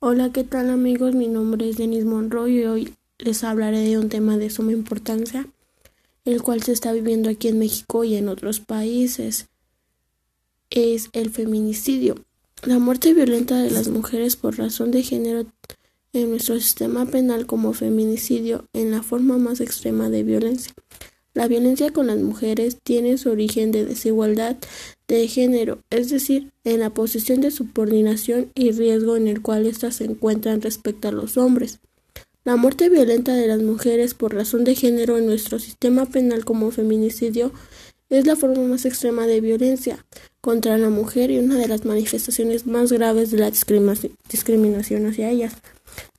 Hola, ¿qué tal amigos? Mi nombre es Denis Monroy y hoy les hablaré de un tema de suma importancia, el cual se está viviendo aquí en México y en otros países. Es el feminicidio. La muerte violenta de las mujeres por razón de género en nuestro sistema penal como feminicidio en la forma más extrema de violencia. La violencia con las mujeres tiene su origen de desigualdad de género, es decir, en la posición de subordinación y riesgo en el cual éstas se encuentran respecto a los hombres. La muerte violenta de las mujeres por razón de género en nuestro sistema penal como feminicidio es la forma más extrema de violencia contra la mujer y una de las manifestaciones más graves de la discriminación hacia ellas.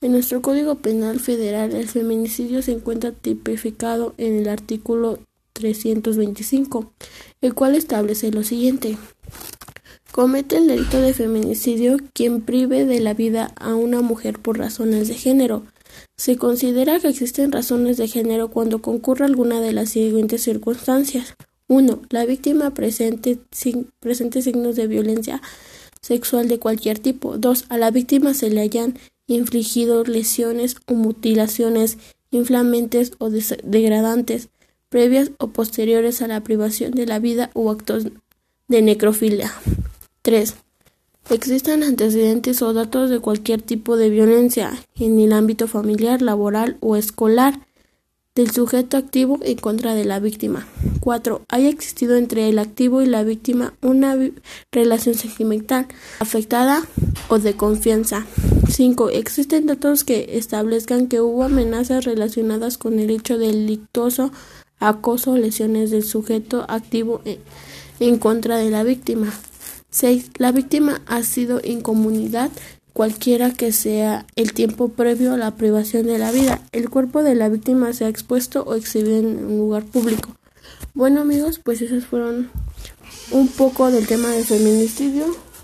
En nuestro Código Penal Federal, el feminicidio se encuentra tipificado en el artículo 325, el cual establece lo siguiente. Comete el delito de feminicidio quien prive de la vida a una mujer por razones de género. Se considera que existen razones de género cuando concurre alguna de las siguientes circunstancias. 1. La víctima presente, presente signos de violencia sexual de cualquier tipo. 2. A la víctima se le hayan infligido lesiones o mutilaciones inflamantes o degradantes previas o posteriores a la privación de la vida o actos de necrofilia. 3. Existan antecedentes o datos de cualquier tipo de violencia en el ámbito familiar, laboral o escolar del sujeto activo en contra de la víctima. 4. Haya existido entre el activo y la víctima una relación sentimental afectada o de confianza. 5. Existen datos que establezcan que hubo amenazas relacionadas con el hecho delictuoso, acoso o lesiones del sujeto activo en contra de la víctima. 6. La víctima ha sido incomunidad cualquiera que sea el tiempo previo a la privación de la vida. El cuerpo de la víctima se ha expuesto o exhibido en un lugar público. Bueno amigos, pues esos fueron un poco del tema del feminicidio.